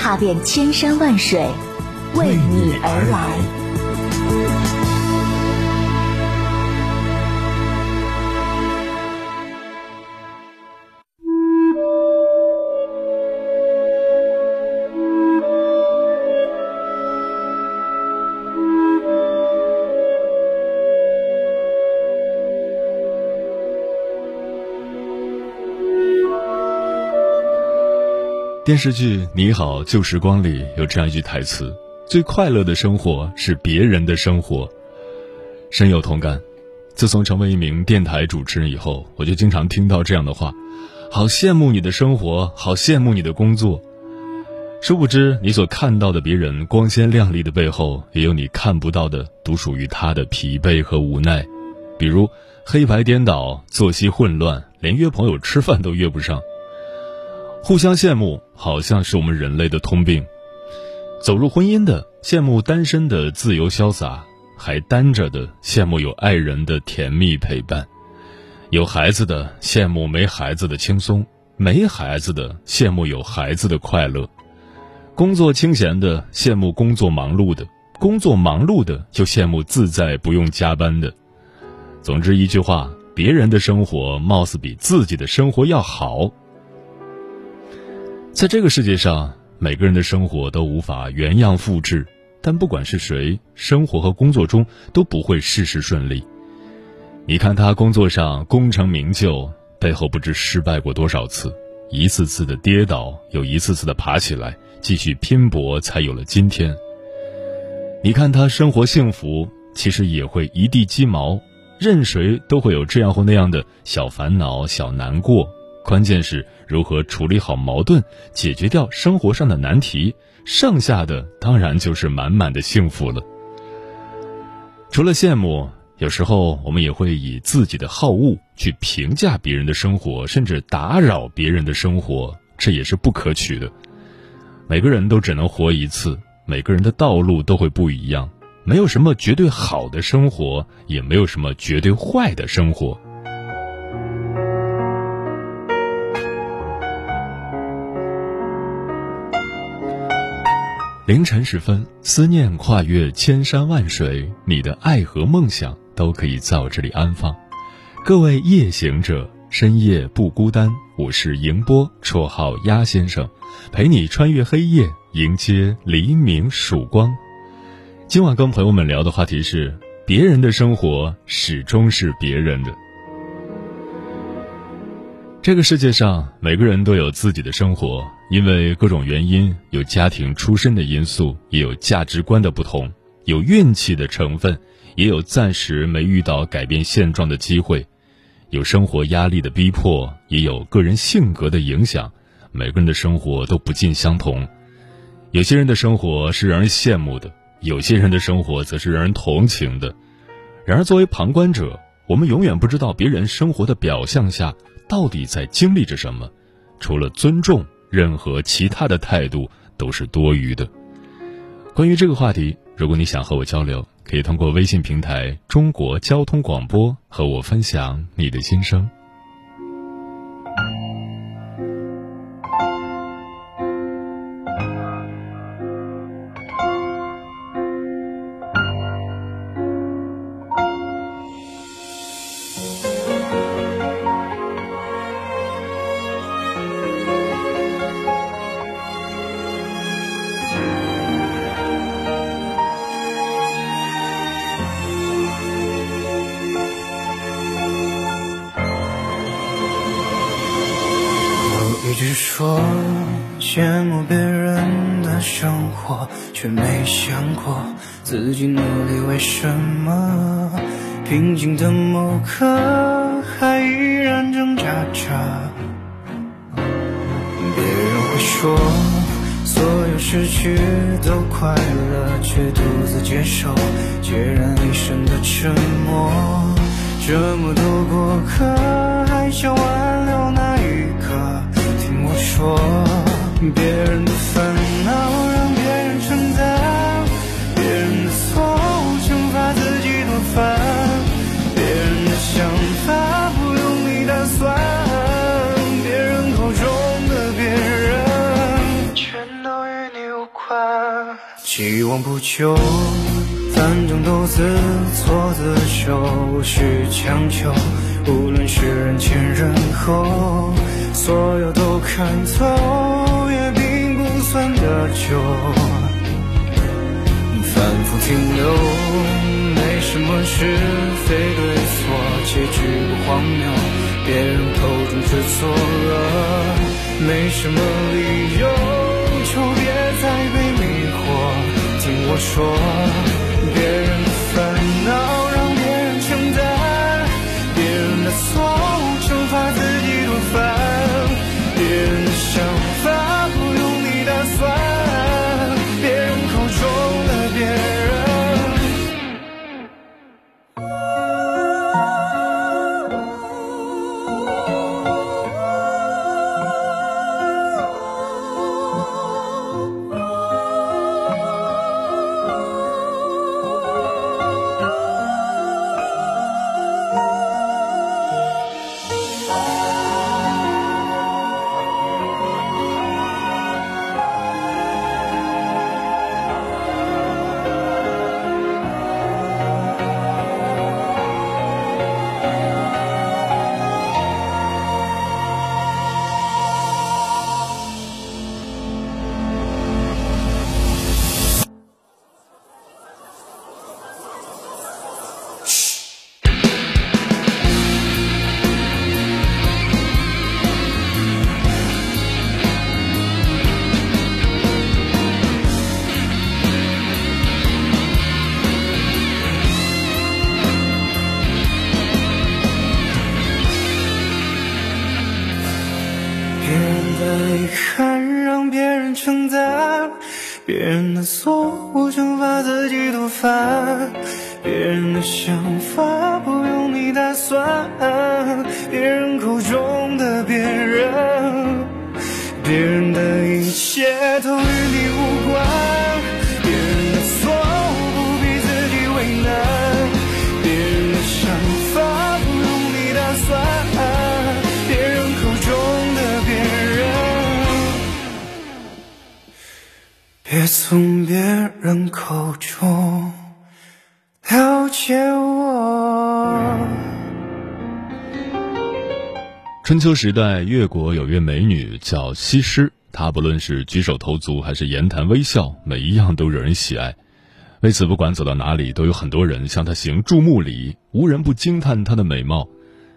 踏遍千山万水，为你而来。电视剧《你好，旧时光》里有这样一句台词：“最快乐的生活是别人的生活。”深有同感。自从成为一名电台主持人以后，我就经常听到这样的话：“好羡慕你的生活，好羡慕你的工作。”殊不知，你所看到的别人光鲜亮丽的背后，也有你看不到的独属于他的疲惫和无奈。比如黑白颠倒、作息混乱，连约朋友吃饭都约不上。互相羡慕，好像是我们人类的通病。走入婚姻的羡慕单身的自由潇洒，还单着的羡慕有爱人的甜蜜陪伴，有孩子的羡慕没孩子的轻松，没孩子的羡慕有孩子的快乐，工作清闲的羡慕工作忙碌的，工作忙碌的就羡慕自在不用加班的。总之一句话，别人的生活貌似比自己的生活要好。在这个世界上，每个人的生活都无法原样复制，但不管是谁，生活和工作中都不会事事顺利。你看他工作上功成名就，背后不知失败过多少次，一次次的跌倒，又一次次的爬起来，继续拼搏，才有了今天。你看他生活幸福，其实也会一地鸡毛，任谁都会有这样或那样的小烦恼、小难过。关键是如何处理好矛盾，解决掉生活上的难题，剩下的当然就是满满的幸福了。除了羡慕，有时候我们也会以自己的好恶去评价别人的生活，甚至打扰别人的生活，这也是不可取的。每个人都只能活一次，每个人的道路都会不一样，没有什么绝对好的生活，也没有什么绝对坏的生活。凌晨时分，思念跨越千山万水，你的爱和梦想都可以在我这里安放。各位夜行者，深夜不孤单。我是迎波，绰号鸭先生，陪你穿越黑夜，迎接黎明曙光。今晚跟朋友们聊的话题是：别人的生活始终是别人的。这个世界上，每个人都有自己的生活，因为各种原因，有家庭出身的因素，也有价值观的不同，有运气的成分，也有暂时没遇到改变现状的机会，有生活压力的逼迫，也有个人性格的影响。每个人的生活都不尽相同，有些人的生活是让人羡慕的，有些人的生活则是让人同情的。然而，作为旁观者，我们永远不知道别人生活的表象下。到底在经历着什么？除了尊重，任何其他的态度都是多余的。关于这个话题，如果你想和我交流，可以通过微信平台“中国交通广播”和我分享你的心声。自己努力为什么？平静的某刻，还依然挣扎着。别人会说，所有失去都快乐，却独自接受孑然一身的沉默。这么多过客，还想挽留哪一刻？听我说，别人的烦一往不求，反正都自作自受，无需强求。无论是人前人后，所有都看透，也并不算得救。反复停留，没什么是非对错，结局不荒谬，别人口中却错了，没什么理由，我说，别人别人口中的别人，别人的一切都与你无关，别人的错误不必自己为难，别人的想法不用你打算，别人口中的别人，别从别人口中了解我。春秋时代，越国有位美女叫西施，她不论是举手投足还是言谈微笑，每一样都惹人喜爱。为此，不管走到哪里，都有很多人向她行注目礼，无人不惊叹她的美貌。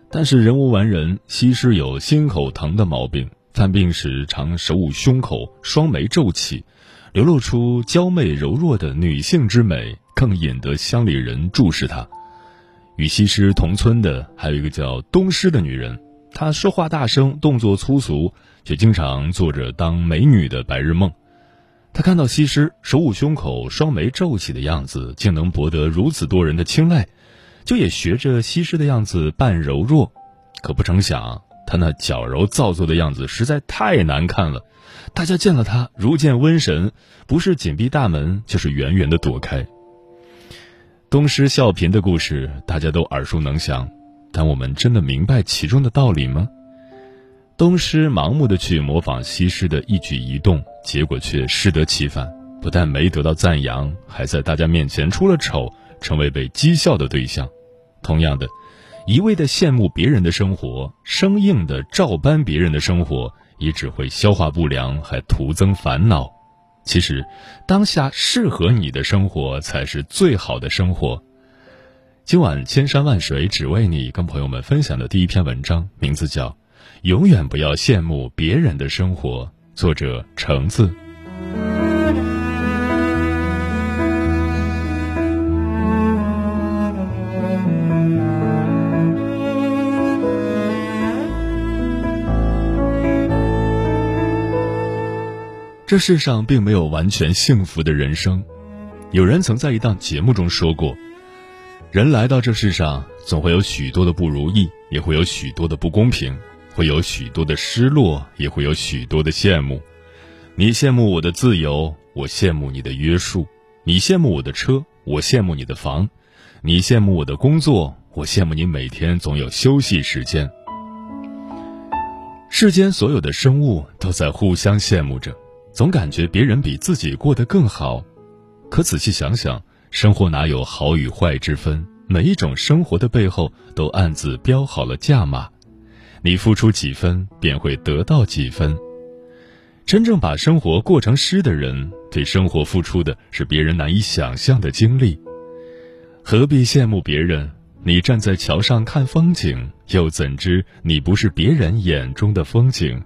但是人无完人，西施有心口疼的毛病，犯病时常手捂胸口，双眉皱起，流露出娇媚柔弱的女性之美，更引得乡里人注视她。与西施同村的还有一个叫东施的女人。他说话大声，动作粗俗，却经常做着当美女的白日梦。他看到西施手捂胸口、双眉皱起的样子，竟能博得如此多人的青睐，就也学着西施的样子扮柔弱。可不成想，她那矫揉造作的样子实在太难看了，大家见了他如见瘟神，不是紧闭大门，就是远远的躲开。东施效颦的故事，大家都耳熟能详。但我们真的明白其中的道理吗？东施盲目的去模仿西施的一举一动，结果却适得其反，不但没得到赞扬，还在大家面前出了丑，成为被讥笑的对象。同样的，一味的羡慕别人的生活，生硬的照搬别人的生活，也只会消化不良，还徒增烦恼。其实，当下适合你的生活才是最好的生活。今晚千山万水只为你，跟朋友们分享的第一篇文章，名字叫《永远不要羡慕别人的生活》，作者橙子。这世上并没有完全幸福的人生。有人曾在一档节目中说过：“人来到这世上，总会有许多的不如意，也会有许多的不公平，会有许多的失落，也会有许多的羡慕。你羡慕我的自由，我羡慕你的约束；你羡慕我的车，我羡慕你的房；你羡慕我的工作，我羡慕你每天总有休息时间。世间所有的生物都在互相羡慕着。”总感觉别人比自己过得更好，可仔细想想，生活哪有好与坏之分？每一种生活的背后都暗自标好了价码，你付出几分，便会得到几分。真正把生活过成诗的人，对生活付出的是别人难以想象的精力。何必羡慕别人？你站在桥上看风景，又怎知你不是别人眼中的风景？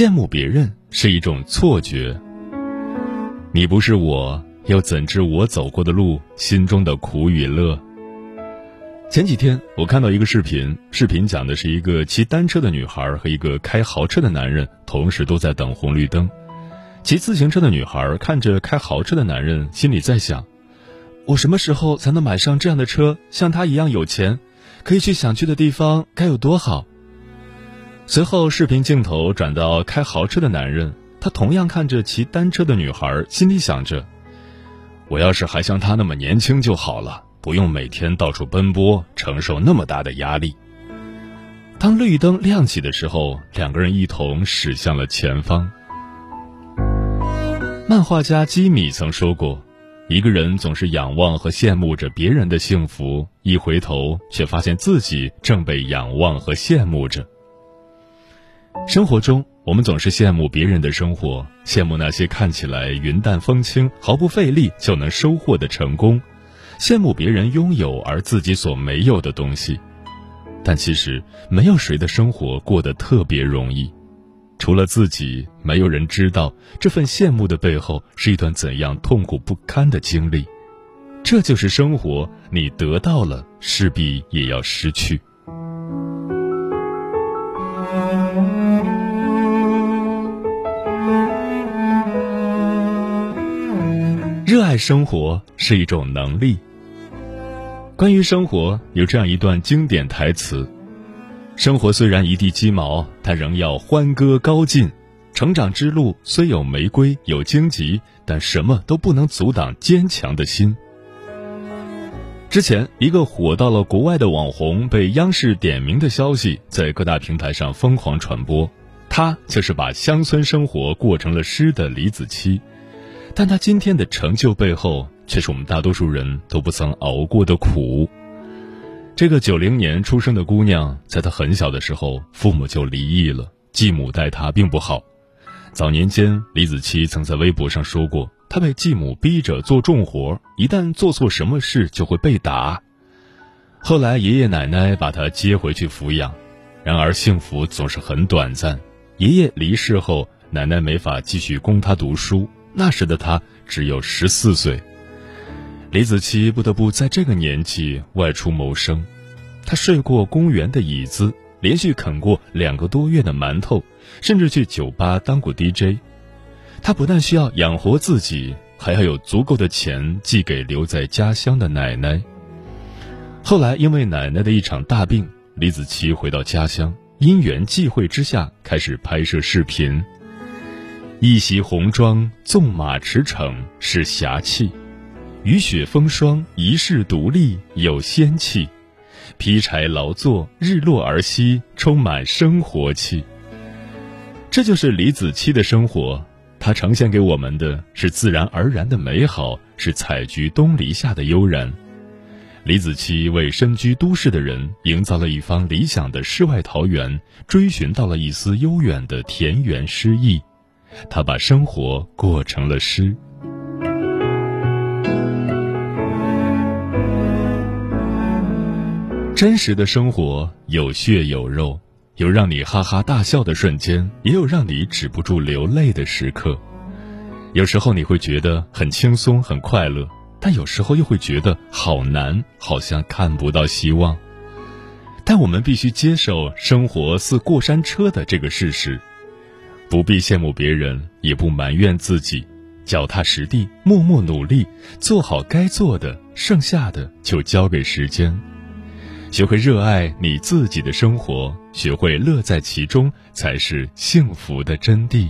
羡慕别人是一种错觉。你不是我，又怎知我走过的路，心中的苦与乐？前几天我看到一个视频，视频讲的是一个骑单车的女孩和一个开豪车的男人同时都在等红绿灯。骑自行车的女孩看着开豪车的男人，心里在想：我什么时候才能买上这样的车，像他一样有钱，可以去想去的地方，该有多好？随后，视频镜头转到开豪车的男人，他同样看着骑单车的女孩，心里想着：“我要是还像他那么年轻就好了，不用每天到处奔波，承受那么大的压力。”当绿灯亮起的时候，两个人一同驶向了前方。漫画家基米曾说过：“一个人总是仰望和羡慕着别人的幸福，一回头却发现自己正被仰望和羡慕着。”生活中，我们总是羡慕别人的生活，羡慕那些看起来云淡风轻、毫不费力就能收获的成功，羡慕别人拥有而自己所没有的东西。但其实，没有谁的生活过得特别容易，除了自己，没有人知道这份羡慕的背后是一段怎样痛苦不堪的经历。这就是生活，你得到了，势必也要失去。热爱生活是一种能力。关于生活，有这样一段经典台词：“生活虽然一地鸡毛，但仍要欢歌高进。成长之路虽有玫瑰有荆棘，但什么都不能阻挡坚强的心。”之前，一个火到了国外的网红被央视点名的消息在各大平台上疯狂传播，他就是把乡村生活过成了诗的李子柒。但他今天的成就背后，却是我们大多数人都不曾熬过的苦。这个九零年出生的姑娘，在她很小的时候，父母就离异了，继母待她并不好。早年间，李子柒曾在微博上说过，她被继母逼着做重活，一旦做错什么事就会被打。后来，爷爷奶奶把她接回去抚养，然而幸福总是很短暂。爷爷离世后，奶奶没法继续供她读书。那时的他只有十四岁，李子柒不得不在这个年纪外出谋生。他睡过公园的椅子，连续啃过两个多月的馒头，甚至去酒吧当过 DJ。他不但需要养活自己，还要有足够的钱寄给留在家乡的奶奶。后来因为奶奶的一场大病，李子柒回到家乡，因缘际会之下开始拍摄视频。一袭红装，纵马驰骋是侠气；雨雪风霜，一世独立有仙气；劈柴劳作，日落而息，充满生活气。这就是李子柒的生活，它呈现给我们的是自然而然的美好，是采菊东篱下的悠然。李子柒为身居都市的人营造了一方理想的世外桃源，追寻到了一丝悠远的田园诗意。他把生活过成了诗。真实的生活有血有肉，有让你哈哈大笑的瞬间，也有让你止不住流泪的时刻。有时候你会觉得很轻松、很快乐，但有时候又会觉得好难，好像看不到希望。但我们必须接受生活似过山车的这个事实，不必羡慕别人，也不埋怨自己，脚踏实地，默默努力，做好该做的，剩下的就交给时间。学会热爱你自己的生活，学会乐在其中，才是幸福的真谛。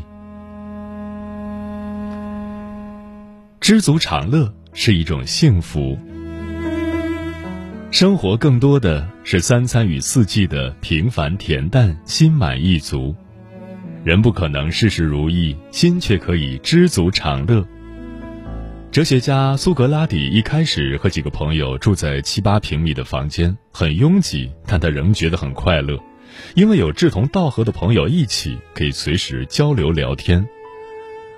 知足常乐是一种幸福。生活更多的是三餐与四季的平凡恬淡，心满意足。人不可能事事如意，心却可以知足常乐。哲学家苏格拉底一开始和几个朋友住在七八平米的房间，很拥挤，但他仍觉得很快乐，因为有志同道合的朋友一起，可以随时交流聊天。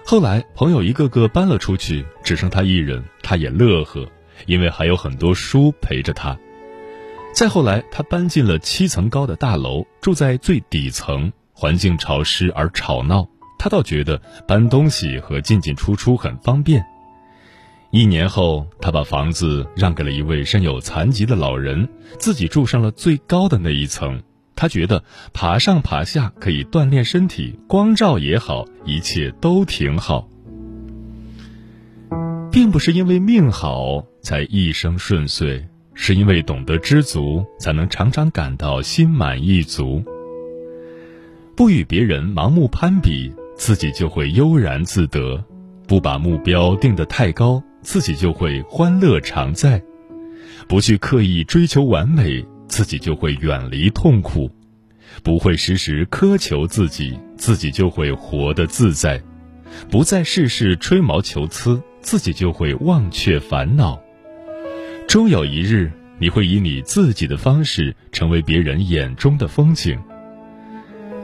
后来朋友一个个搬了出去，只剩他一人，他也乐呵。因为还有很多书陪着他。再后来，他搬进了七层高的大楼，住在最底层，环境潮湿而吵闹。他倒觉得搬东西和进进出出很方便。一年后，他把房子让给了一位身有残疾的老人，自己住上了最高的那一层。他觉得爬上爬下可以锻炼身体，光照也好，一切都挺好。并不是因为命好才一生顺遂，是因为懂得知足，才能常常感到心满意足。不与别人盲目攀比，自己就会悠然自得；不把目标定得太高，自己就会欢乐常在；不去刻意追求完美，自己就会远离痛苦；不会时时苛求自己，自己就会活得自在；不再事事吹毛求疵。自己就会忘却烦恼，终有一日，你会以你自己的方式成为别人眼中的风景。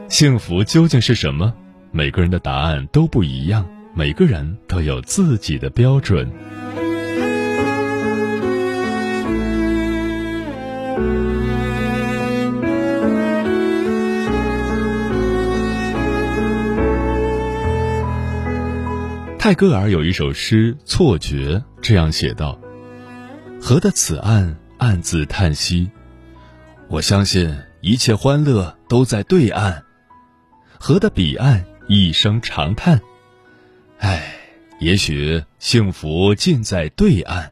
幸福究竟是什么？每个人的答案都不一样，每个人都有自己的标准。泰戈尔有一首诗《错觉》，这样写道：“河的此岸，暗自叹息。我相信一切欢乐都在对岸。河的彼岸，一声长叹。唉，也许幸福尽在对岸。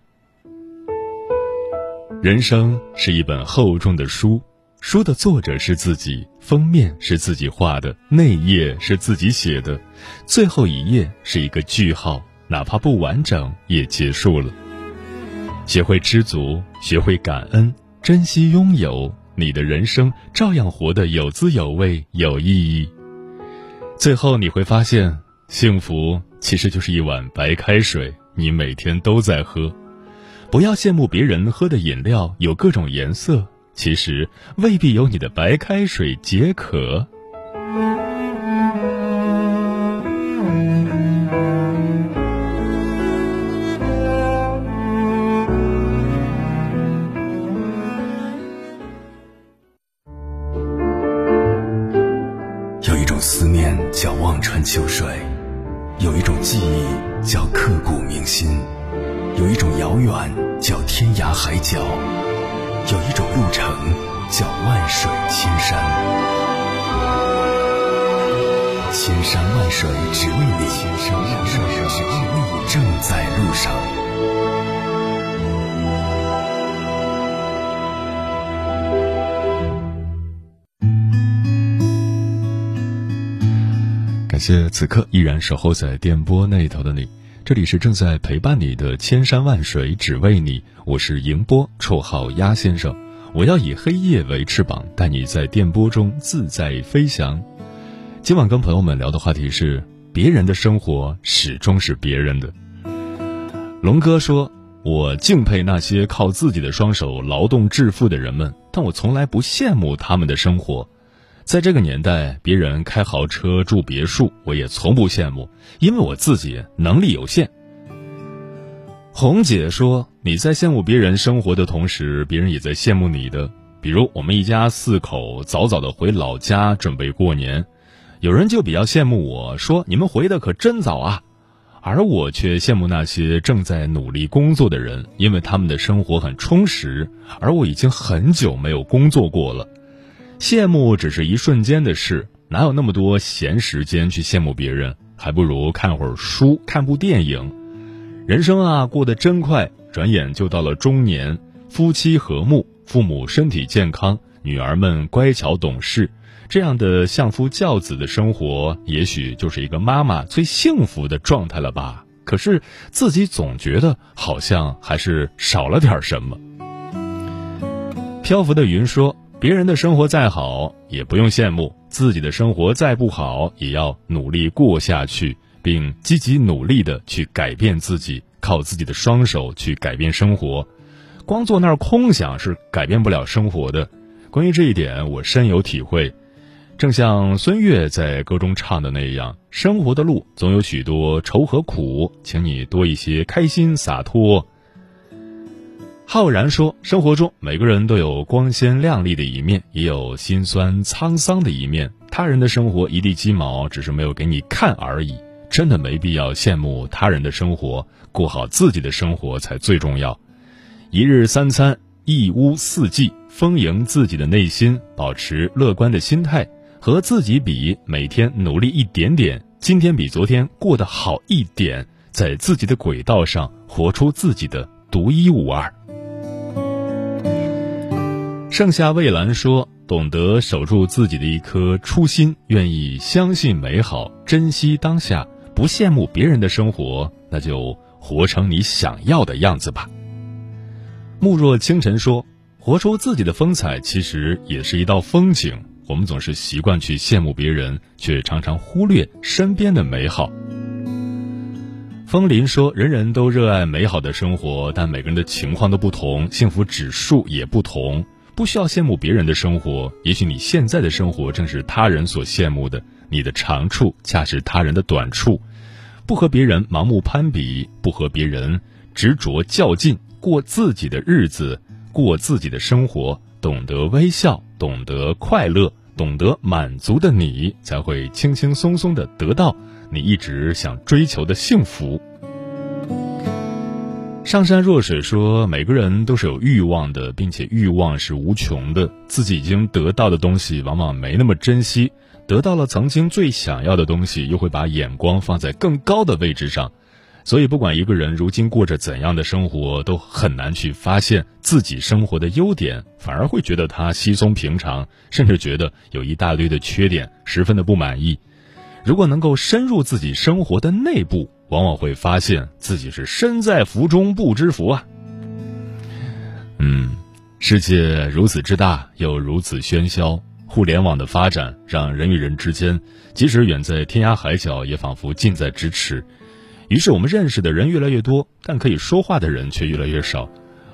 人生是一本厚重的书。”书的作者是自己，封面是自己画的，内页是自己写的，最后一页是一个句号，哪怕不完整也结束了。学会知足，学会感恩，珍惜拥有，你的人生照样活得有滋有味、有意义。最后你会发现，幸福其实就是一碗白开水，你每天都在喝。不要羡慕别人喝的饮料有各种颜色。其实未必有你的白开水解渴。远叫天涯海角。有一种路程叫万水千山，千山万水只为你，千山万水只为你，正在路上。感谢此刻依然守候在电波那头的你。这里是正在陪伴你的千山万水，只为你。我是迎波，绰号鸭先生。我要以黑夜为翅膀，带你在电波中自在飞翔。今晚跟朋友们聊的话题是：别人的生活始终是别人的。龙哥说：“我敬佩那些靠自己的双手劳动致富的人们，但我从来不羡慕他们的生活。”在这个年代，别人开豪车住别墅，我也从不羡慕，因为我自己能力有限。红姐说：“你在羡慕别人生活的同时，别人也在羡慕你的。比如我们一家四口早早的回老家准备过年，有人就比较羡慕我说：‘你们回的可真早啊！’而我却羡慕那些正在努力工作的人，因为他们的生活很充实，而我已经很久没有工作过了。”羡慕只是一瞬间的事，哪有那么多闲时间去羡慕别人？还不如看会儿书，看部电影。人生啊，过得真快，转眼就到了中年。夫妻和睦，父母身体健康，女儿们乖巧懂事，这样的相夫教子的生活，也许就是一个妈妈最幸福的状态了吧？可是自己总觉得好像还是少了点什么。漂浮的云说。别人的生活再好，也不用羡慕；自己的生活再不好，也要努力过下去，并积极努力的去改变自己，靠自己的双手去改变生活。光坐那儿空想是改变不了生活的。关于这一点，我深有体会。正像孙悦在歌中唱的那样：“生活的路总有许多愁和苦，请你多一些开心洒脱。”浩然说：“生活中每个人都有光鲜亮丽的一面，也有心酸沧桑的一面。他人的生活一地鸡毛，只是没有给你看而已。真的没必要羡慕他人的生活，过好自己的生活才最重要。一日三餐，一屋四季，丰盈自己的内心，保持乐观的心态，和自己比，每天努力一点点，今天比昨天过得好一点，在自己的轨道上活出自己的独一无二。”盛夏蔚蓝说：“懂得守住自己的一颗初心，愿意相信美好，珍惜当下，不羡慕别人的生活，那就活成你想要的样子吧。”慕若清晨说：“活出自己的风采，其实也是一道风景。我们总是习惯去羡慕别人，却常常忽略身边的美好。”风林说：“人人都热爱美好的生活，但每个人的情况都不同，幸福指数也不同。”不需要羡慕别人的生活，也许你现在的生活正是他人所羡慕的。你的长处恰是他人的短处，不和别人盲目攀比，不和别人执着较劲，过自己的日子，过自己的生活，懂得微笑，懂得快乐，懂得满足的你，才会轻轻松松的得到你一直想追求的幸福。上善若水说：“每个人都是有欲望的，并且欲望是无穷的。自己已经得到的东西，往往没那么珍惜；得到了曾经最想要的东西，又会把眼光放在更高的位置上。所以，不管一个人如今过着怎样的生活，都很难去发现自己生活的优点，反而会觉得他稀松平常，甚至觉得有一大堆的缺点，十分的不满意。如果能够深入自己生活的内部，往往会发现自己是身在福中不知福啊。嗯，世界如此之大，又如此喧嚣。互联网的发展让人与人之间，即使远在天涯海角，也仿佛近在咫尺。于是我们认识的人越来越多，但可以说话的人却越来越少。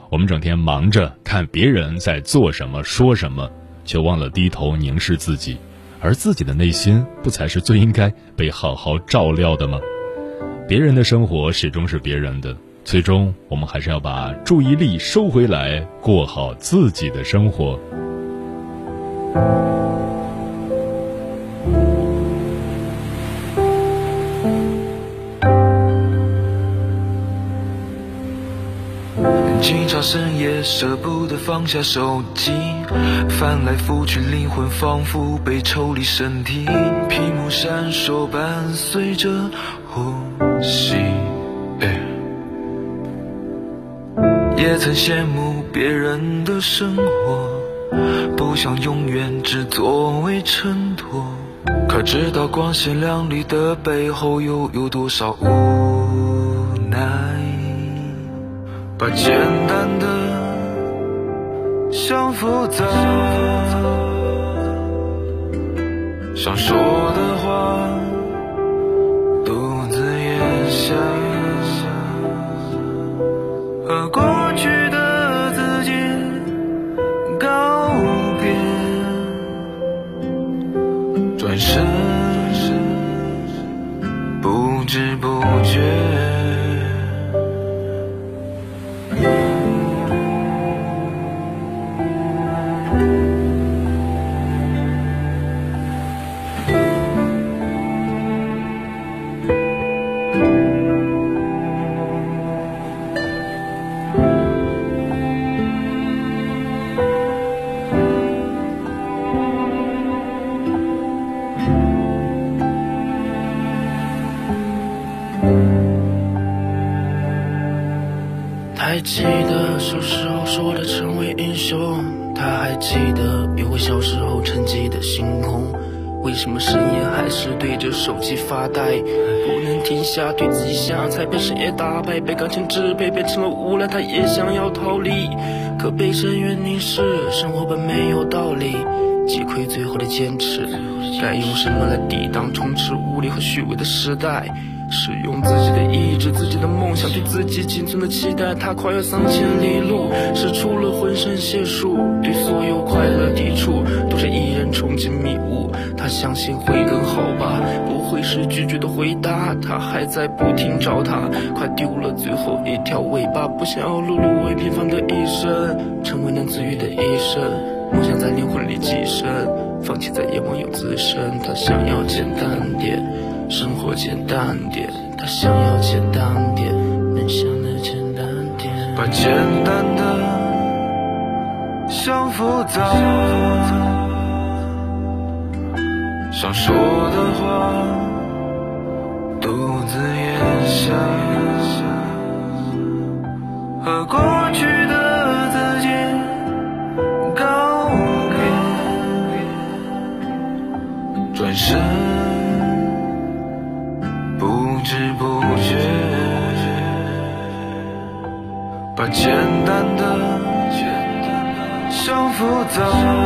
我们整天忙着看别人在做什么、说什么，却忘了低头凝视自己，而自己的内心，不才是最应该被好好照料的吗？别人的生活始终是别人的，最终我们还是要把注意力收回来，过好自己的生活。经常深夜舍不得放下手机，翻来覆去，灵魂仿佛被抽离身体，屏幕闪烁伴随着。呼吸，也曾羡慕别人的生活，不想永远只作为衬托。可知道光鲜亮丽的背后，又有多少无奈？把简单的想复杂，想说过记得小时候说的成为英雄，他还记得有我小时候沉寂的星空。为什么深夜还是对着手机发呆？不能停下对自己下才被深夜打败，被感情支配变成了无赖。他也想要逃离，可被深渊凝视，生活本没有道理。击溃最后的坚持，该用什么来抵挡充斥无力和虚伪的时代？是用自己的意志、自己的梦想，对自己仅存的期待。他跨越三千里路，使出了浑身解数，对所有快乐抵触，独身一人冲进迷雾。他相信会更好吧，不会是拒绝的回答。他还在不停找他，快丢了最后一条尾巴，不想要碌碌为平凡的一生，成为能自愈的医生。梦想在灵魂里寄生，放弃在夜梦有滋生。他想要简单点。生活简单点，他想要简单点，能想的简单点，把简单的想复杂，想说的话独自咽下，和过想复